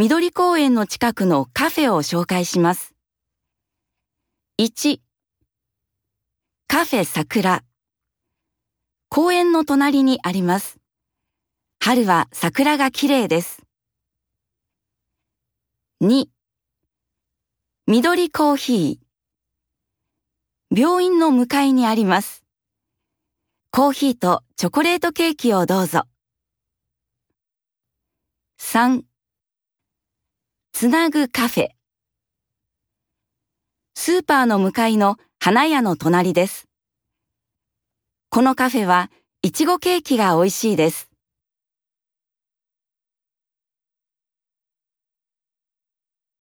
緑公園の近くのカフェを紹介します。1カフェ桜公園の隣にあります。春は桜が綺麗です。2緑コーヒー病院の向かいにあります。コーヒーとチョコレートケーキをどうぞ。3つなぐカフェスーパーの向かいの花屋の隣です。このカフェはいちごケーキが美味しいです。